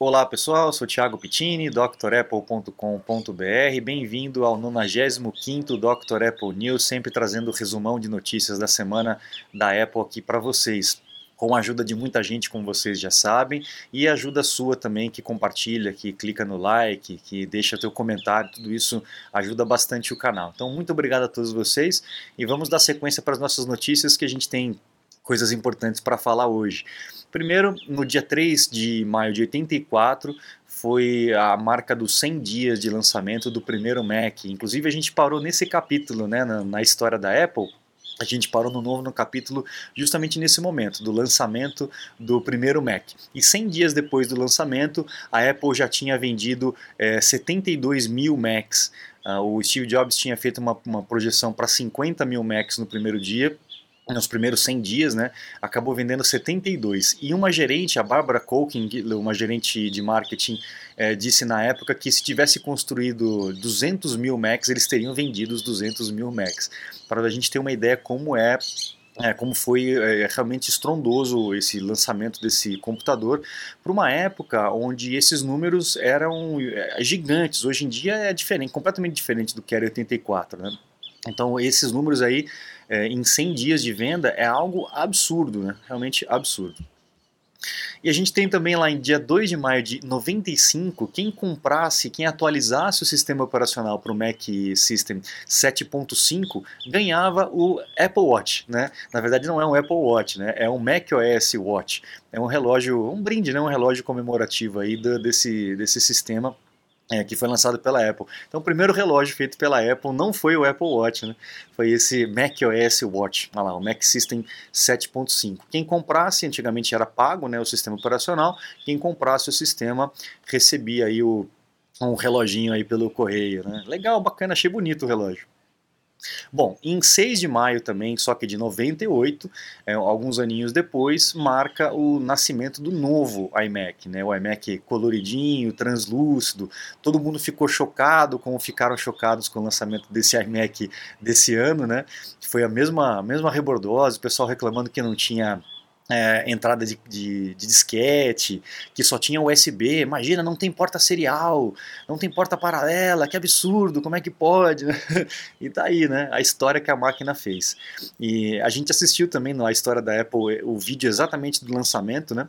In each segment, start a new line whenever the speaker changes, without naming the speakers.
Olá pessoal, sou Thiago Pittini, drapple.com.br. Bem-vindo ao 95º Dr. Apple News, sempre trazendo o resumão de notícias da semana da Apple aqui para vocês. Com a ajuda de muita gente, como vocês já sabem, e ajuda sua também, que compartilha, que clica no like, que deixa teu comentário, tudo isso ajuda bastante o canal. Então, muito obrigado a todos vocês e vamos dar sequência para as nossas notícias que a gente tem coisas importantes para falar hoje. Primeiro, no dia 3 de maio de 84, foi a marca dos 100 dias de lançamento do primeiro Mac. Inclusive, a gente parou nesse capítulo, né, na, na história da Apple, a gente parou no novo no capítulo justamente nesse momento, do lançamento do primeiro Mac. E 100 dias depois do lançamento, a Apple já tinha vendido é, 72 mil Macs. Uh, o Steve Jobs tinha feito uma, uma projeção para 50 mil Macs no primeiro dia, nos primeiros 100 dias, né, acabou vendendo 72. E uma gerente, a Barbara Colkin, uma gerente de marketing, é, disse na época que se tivesse construído 200 mil Macs, eles teriam vendido os 200 mil Macs. Para a gente ter uma ideia como é é, como foi é, realmente estrondoso esse lançamento desse computador para uma época onde esses números eram é, gigantes. Hoje em dia é diferente, completamente diferente do que era 84. Né? Então esses números aí é, em 100 dias de venda é algo absurdo, né? realmente absurdo. E a gente tem também lá em dia 2 de maio de 95, quem comprasse, quem atualizasse o sistema operacional para o Mac System 7.5 ganhava o Apple Watch, né? Na verdade não é um Apple Watch, né? É um Mac OS Watch. É um relógio, um brinde, né? Um relógio comemorativo aí do, desse, desse sistema é, que foi lançado pela Apple. Então, o primeiro relógio feito pela Apple não foi o Apple Watch, né? foi esse macOS Watch, olha lá, o Mac System 7.5. Quem comprasse, antigamente era pago né, o sistema operacional, quem comprasse o sistema recebia aí o, um reloginho aí pelo correio. Né? Legal, bacana, achei bonito o relógio. Bom, em 6 de maio também, só que de 98, é, alguns aninhos depois, marca o nascimento do novo iMac, né? o iMac coloridinho, translúcido. Todo mundo ficou chocado, como ficaram chocados com o lançamento desse iMac desse ano, né? Foi a mesma, a mesma rebordose, o pessoal reclamando que não tinha é, entrada de, de, de, disquete, que só tinha USB. Imagina, não tem porta serial, não tem porta paralela, que absurdo, como é que pode? e tá aí, né? A história que a máquina fez. E a gente assistiu também na história da Apple o vídeo exatamente do lançamento, né?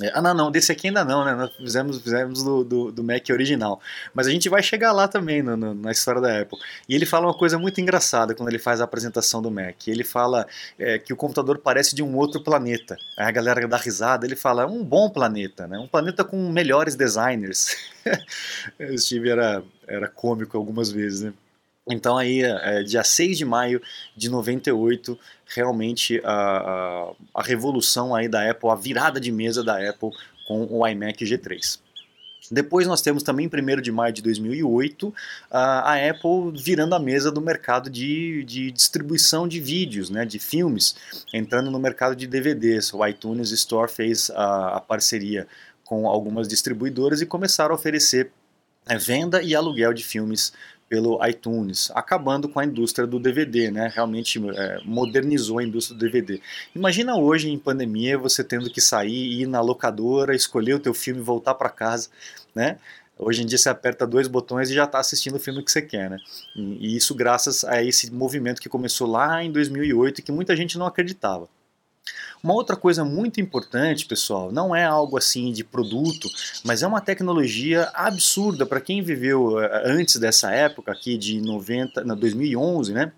É, ah, não, não, desse aqui ainda não, né? Nós fizemos, fizemos do, do, do Mac original. Mas a gente vai chegar lá também no, no, na história da Apple. E ele fala uma coisa muito engraçada quando ele faz a apresentação do Mac. Ele fala é, que o computador parece de um outro planeta. Aí a galera dá risada, ele fala, um bom planeta, né? Um planeta com melhores designers. o Steve era, era cômico algumas vezes, né? Então aí, é, dia 6 de maio de 98, realmente a, a, a, revolução aí da Apple, a virada de mesa da Apple com o iMac G3. Depois nós temos também, 1 de maio de 2008, a, Apple virando a mesa do mercado de, de distribuição de vídeos, né, de filmes, entrando no mercado de DVDs. O iTunes Store fez a, a parceria com algumas distribuidoras e começaram a oferecer é, venda e aluguel de filmes pelo iTunes, acabando com a indústria do DVD, né? Realmente é, modernizou a indústria do DVD. Imagina hoje em pandemia você tendo que sair, ir na locadora, escolher o teu filme, voltar para casa, né? Hoje em dia você aperta dois botões e já está assistindo o filme que você quer, né? E, isso graças a esse movimento que começou lá em 2008 e que muita gente não acreditava. Uma outra coisa muito importante, pessoal, não é algo assim de produto, mas é uma tecnologia absurda para quem viveu eh, antes dessa época aqui de 90, 2011, né?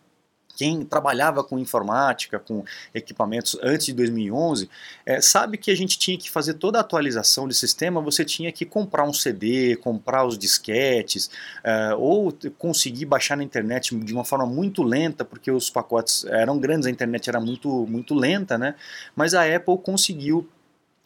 Quem trabalhava com informática, com equipamentos antes de 2011, é, sabe que a gente tinha que fazer toda a atualização de sistema, você tinha que comprar um CD, comprar os disquetes, é, ou conseguir baixar na internet de uma forma muito lenta, porque os pacotes eram grandes, a internet era muito, muito lenta, né? mas a Apple conseguiu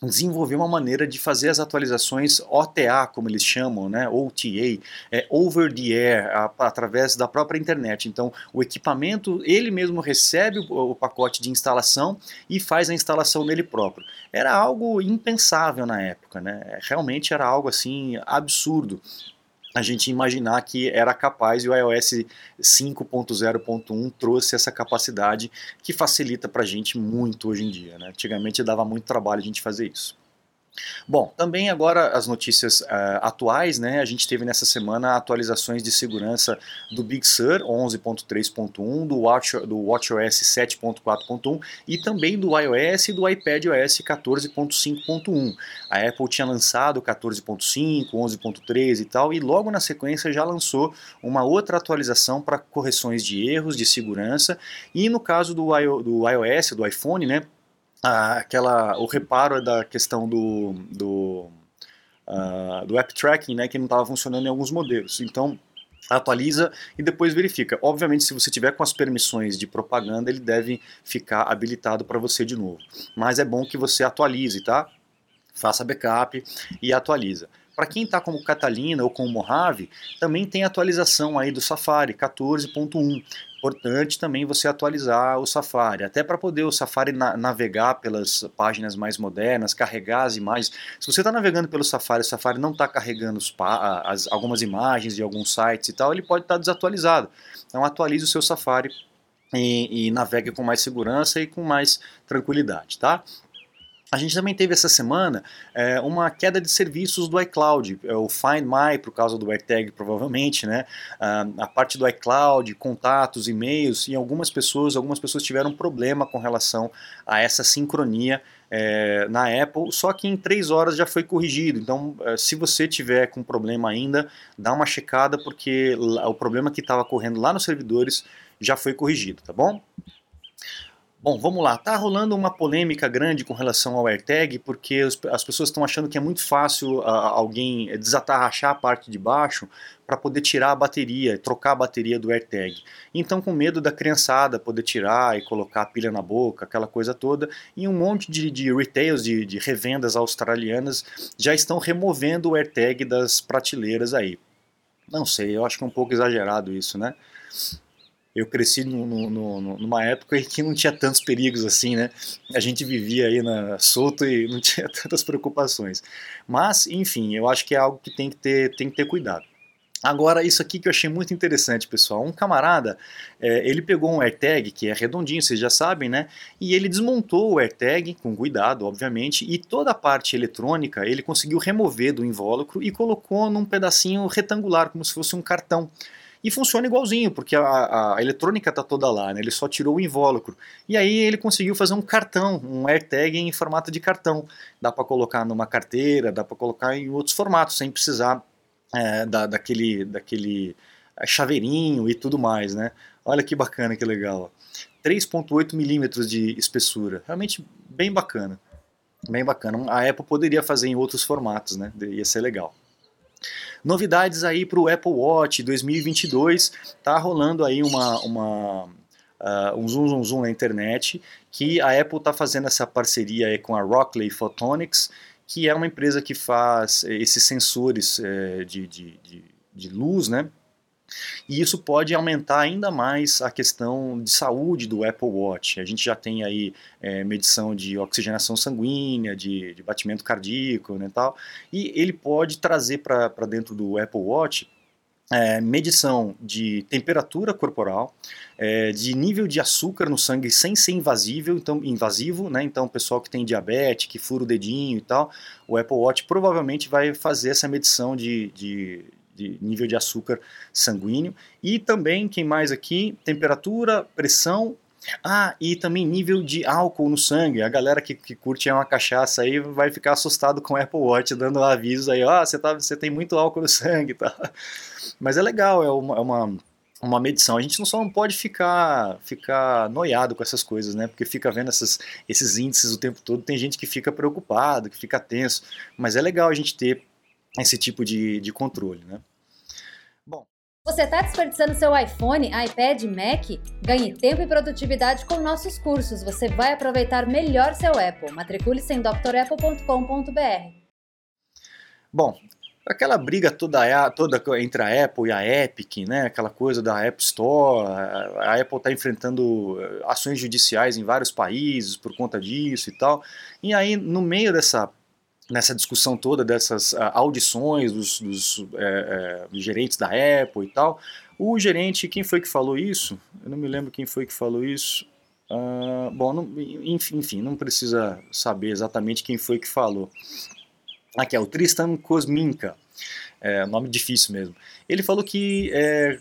desenvolver uma maneira de fazer as atualizações OTA, como eles chamam, né, OTA, é, over the air, a, através da própria internet. Então, o equipamento, ele mesmo recebe o, o, pacote de instalação e faz a instalação nele próprio. Era algo impensável na época, né? Realmente era algo assim absurdo a gente imaginar que era capaz e o iOS 5.0.1 trouxe essa capacidade que facilita para a gente muito hoje em dia. Né? Antigamente dava muito trabalho a gente fazer isso. Bom, também agora as notícias uh, atuais, né? A gente teve nessa semana atualizações de segurança do Big Sur 11.3.1, do, Watch, do WatchOS 7.4.1 e também do iOS e do iPadOS 14.5.1. A Apple tinha lançado 14.5, 11.3 e tal, e logo na sequência já lançou uma outra atualização para correções de erros de segurança. E no caso do, do iOS, do iPhone, né? Aquela, o reparo da questão do, do, uh, do app tracking, né, que não estava funcionando em alguns modelos. Então, atualiza e depois verifica. Obviamente, se você tiver com as permissões de propaganda, ele deve ficar habilitado para você de novo. Mas é bom que você atualize, tá? Faça backup e atualiza. Para quem está como Catalina ou com Mojave, também tem atualização aí do Safari 14.1 importante também você atualizar o Safari, até para poder o Safari na navegar pelas páginas mais modernas, carregar as imagens. Se você está navegando pelo Safari, o Safari não está carregando as, algumas imagens de alguns sites e tal, ele pode estar tá desatualizado. Então atualize o seu Safari e, e navegue com mais segurança e com mais tranquilidade, tá? A gente também teve essa semana é, uma queda de serviços do iCloud, é, o Find My, por causa do AirTag, provavelmente, né? Ah, a parte do iCloud, contatos, e-mails, e algumas pessoas, algumas pessoas tiveram problema com relação a essa sincronia é, na Apple, só que em três horas já foi corrigido. Então, é, se você tiver com problema ainda, dá uma checada, porque o problema que estava correndo lá nos servidores já foi corrigido, tá bom? Bom, vamos lá. Tá rolando uma polêmica grande com relação ao AirTag, porque as pessoas estão achando que é muito fácil uh, alguém desatarrachar a parte de baixo para poder tirar a bateria, trocar a bateria do AirTag. Então, com medo da criançada poder tirar e colocar a pilha na boca, aquela coisa toda, e um monte de, de retails, de, de revendas australianas já estão removendo o AirTag das prateleiras aí. Não sei, eu acho que é um pouco exagerado isso, né? Eu cresci no, no, no, numa época em que não tinha tantos perigos assim, né? A gente vivia aí na, solto e não tinha tantas preocupações. Mas, enfim, eu acho que é algo que tem que ter, tem que ter cuidado. Agora, isso aqui que eu achei muito interessante, pessoal. Um camarada, é, ele pegou um AirTag, que é redondinho, vocês já sabem, né? E ele desmontou o AirTag, com cuidado, obviamente, e toda a parte eletrônica ele conseguiu remover do invólucro e colocou num pedacinho retangular, como se fosse um cartão. E funciona igualzinho, porque a, a eletrônica está toda lá, né? ele só tirou o invólucro. E aí ele conseguiu fazer um cartão, um AirTag em formato de cartão. Dá para colocar numa carteira, dá para colocar em outros formatos, sem precisar é, da, daquele, daquele é, chaveirinho e tudo mais. Né? Olha que bacana, que legal. 3.8 milímetros de espessura, realmente bem bacana. Bem bacana. A Apple poderia fazer em outros formatos, né? Ia ser legal. Novidades aí para o Apple Watch 2022, tá rolando aí uma, uma uh, um zoom zoom zoom na internet que a Apple está fazendo essa parceria aí com a Rockley Photonics, que é uma empresa que faz esses sensores eh, de, de, de, de luz, né? E isso pode aumentar ainda mais a questão de saúde do Apple Watch. A gente já tem aí é, medição de oxigenação sanguínea, de, de batimento cardíaco né, tal, e ele pode trazer para dentro do Apple Watch é, medição de temperatura corporal, é, de nível de açúcar no sangue sem ser invasível, então invasivo, né? Então, o pessoal que tem diabetes, que fura o dedinho e tal, o Apple Watch provavelmente vai fazer essa medição de, de, de nível de açúcar sanguíneo. E também, quem mais aqui? Temperatura, pressão. Ah, e também nível de álcool no sangue. A galera que, que curte uma cachaça aí vai ficar assustado com o Apple Watch, dando avisos aí, ó, oh, você, tá, você tem muito álcool no sangue tá? Mas é legal, é uma, é uma uma medição. A gente não só não pode ficar ficar noiado com essas coisas, né? Porque fica vendo essas, esses índices o tempo todo. Tem gente que fica preocupado, que fica tenso. Mas é legal a gente ter esse tipo de, de controle, né?
Bom. Você está desperdiçando seu iPhone, iPad, Mac? Ganhe tempo e produtividade com nossos cursos. Você vai aproveitar melhor seu Apple. Matricule-se em drapple.com.br.
Bom, aquela briga toda, toda entre a Apple e a Epic, né? Aquela coisa da App Store, a Apple está enfrentando eh, ações judiciais em vários países por conta disso e tal. E aí, no meio dessa nessa discussão toda dessas uh, audições dos, dos é, é, gerentes da Apple e tal, o gerente, quem foi que falou isso? Eu não me lembro quem foi que falou isso. Uh, bom, não, enfim, enfim, não precisa saber exatamente quem foi que falou. Aqui é o Tristan Kosminka, é, nome difícil mesmo. Ele falou que é,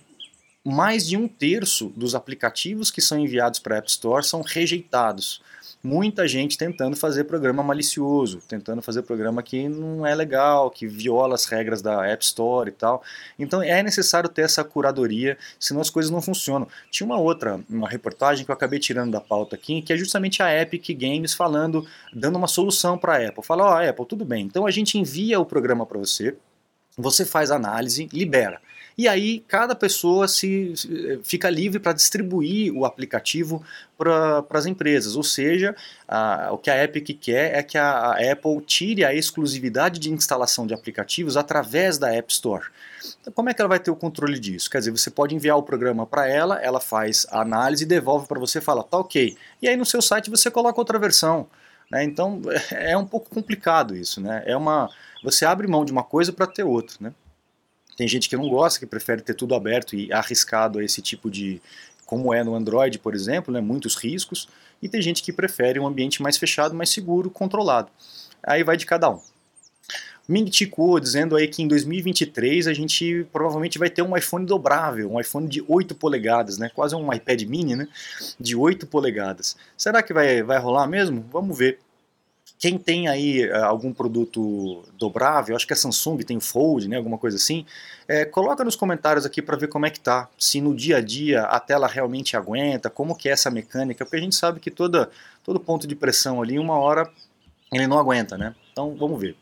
mais de um terço dos aplicativos que são enviados para a App Store são rejeitados. Muita gente tentando fazer programa malicioso, tentando fazer programa que não é legal, que viola as regras da App Store e tal. Então é necessário ter essa curadoria, senão as coisas não funcionam. Tinha uma outra, uma reportagem que eu acabei tirando da pauta aqui, que é justamente a Epic Games falando, dando uma solução para a Apple. Fala, ó, oh, Apple, tudo bem, então a gente envia o programa para você, você faz análise, libera. E aí cada pessoa se, fica livre para distribuir o aplicativo para as empresas. Ou seja, a, o que a Epic quer é que a, a, Apple tire a exclusividade de instalação de aplicativos através da App Store. Então, como é que ela vai ter o controle disso? Quer dizer, você pode enviar o programa para ela, ela faz a análise e devolve para você e fala, tá ok. E aí no seu site você coloca outra versão. Né? Então é um pouco complicado isso. Né? É uma, você abre mão de uma coisa para ter outra. Né? Tem gente que não gosta, que prefere ter tudo aberto e arriscado a esse tipo de, como é no Android, por exemplo, né, muitos riscos, e tem gente que prefere um ambiente mais fechado, mais seguro, controlado. Aí vai de cada um. Ming Chico dizendo aí que em 2023 a gente provavelmente vai ter um iPhone dobrável, um iPhone de 8 polegadas, né? Quase um iPad mini, né? De 8 polegadas. Será que vai, vai rolar mesmo? Vamos ver. Quem tem aí uh, algum produto dobrável, acho que a Samsung tem o Fold, né, alguma coisa assim, é, coloca nos comentários aqui para ver como é que tá, se no dia a dia a tela realmente aguenta, como que é essa mecânica, porque a gente sabe que toda, todo ponto de pressão ali, uma hora ele não aguenta, né? Então vamos ver.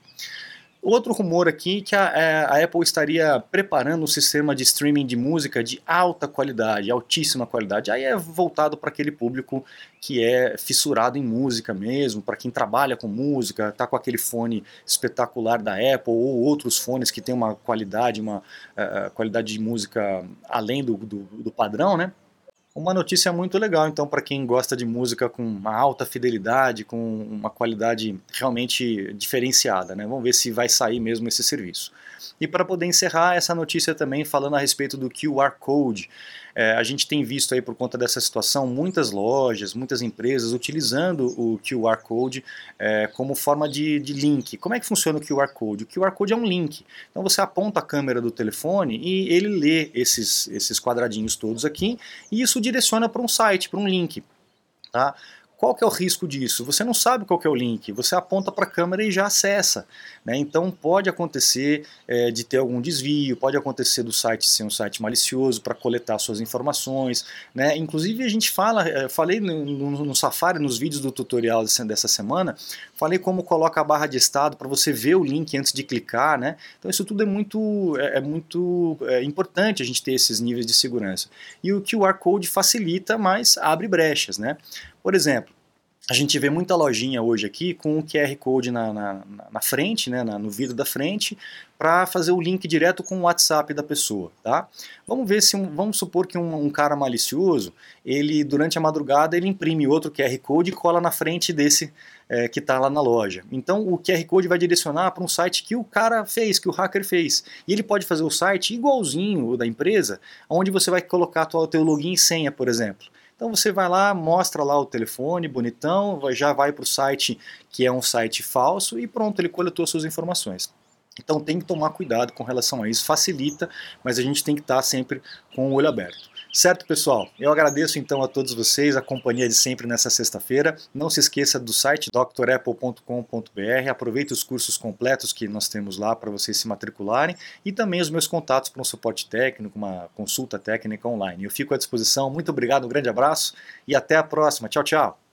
Outro rumor aqui que a, é, a, Apple estaria preparando um sistema de streaming de música de alta qualidade, altíssima qualidade. Aí é voltado para aquele público que é fissurado em música mesmo, para quem trabalha com música, tá com aquele fone espetacular da Apple ou outros fones que tem uma qualidade, uma uh, qualidade de música além do, do, do padrão, né? Uma notícia muito legal, então, para quem gosta de música com uma alta fidelidade, com uma qualidade realmente diferenciada. Né? Vamos ver se vai sair mesmo esse serviço. E para poder encerrar essa notícia também falando a respeito do QR Code. É, a gente tem visto aí por conta dessa situação muitas lojas, muitas empresas utilizando o QR Code é, como forma de, de, link. Como é que funciona o QR Code? O QR Code é um link. Então você aponta a câmera do telefone e ele lê esses, esses quadradinhos todos aqui e isso direciona para um site, para um link. Tá? Qual que é o risco disso? Você não sabe qual que é o link, você aponta para a câmera e já acessa. Né? Então pode acontecer é, de ter algum desvio, pode acontecer do site ser um site malicioso para coletar suas informações. Né? Inclusive a gente fala, é, falei no, no, no, Safari, nos vídeos do tutorial dessa semana, falei como coloca a barra de estado para você ver o link antes de clicar. Né? Então isso tudo é muito, é, é muito é, importante a gente ter esses níveis de segurança. E o QR Code facilita, mas abre brechas. Né? Por exemplo, a gente vê muita lojinha hoje aqui com o QR Code na, na, na frente, né, na, no vidro da frente, para fazer o link direto com o WhatsApp da pessoa, tá? Vamos ver se, um, vamos supor que um, um, cara malicioso, ele durante a madrugada ele imprime outro QR Code e cola na frente desse é, que está lá na loja. Então o QR Code vai direcionar para um site que o cara fez, que o hacker fez. E ele pode fazer o site igualzinho o da empresa, onde você vai colocar o teu login e senha, por exemplo. Então você vai lá, mostra lá o telefone bonitão, já vai para o site que é um site falso e pronto, ele coletou suas informações. Então tem que tomar cuidado com relação a isso, facilita, mas a gente tem que estar sempre com o olho aberto. Certo, pessoal? Eu agradeço então a todos vocês a companhia de sempre nessa sexta-feira. Não se esqueça do site drapple.com.br. Aproveite os cursos completos que nós temos lá para vocês se matricularem e também os meus contatos para um suporte técnico, uma consulta técnica online. Eu fico à disposição. Muito obrigado, um grande abraço e até a próxima. Tchau, tchau.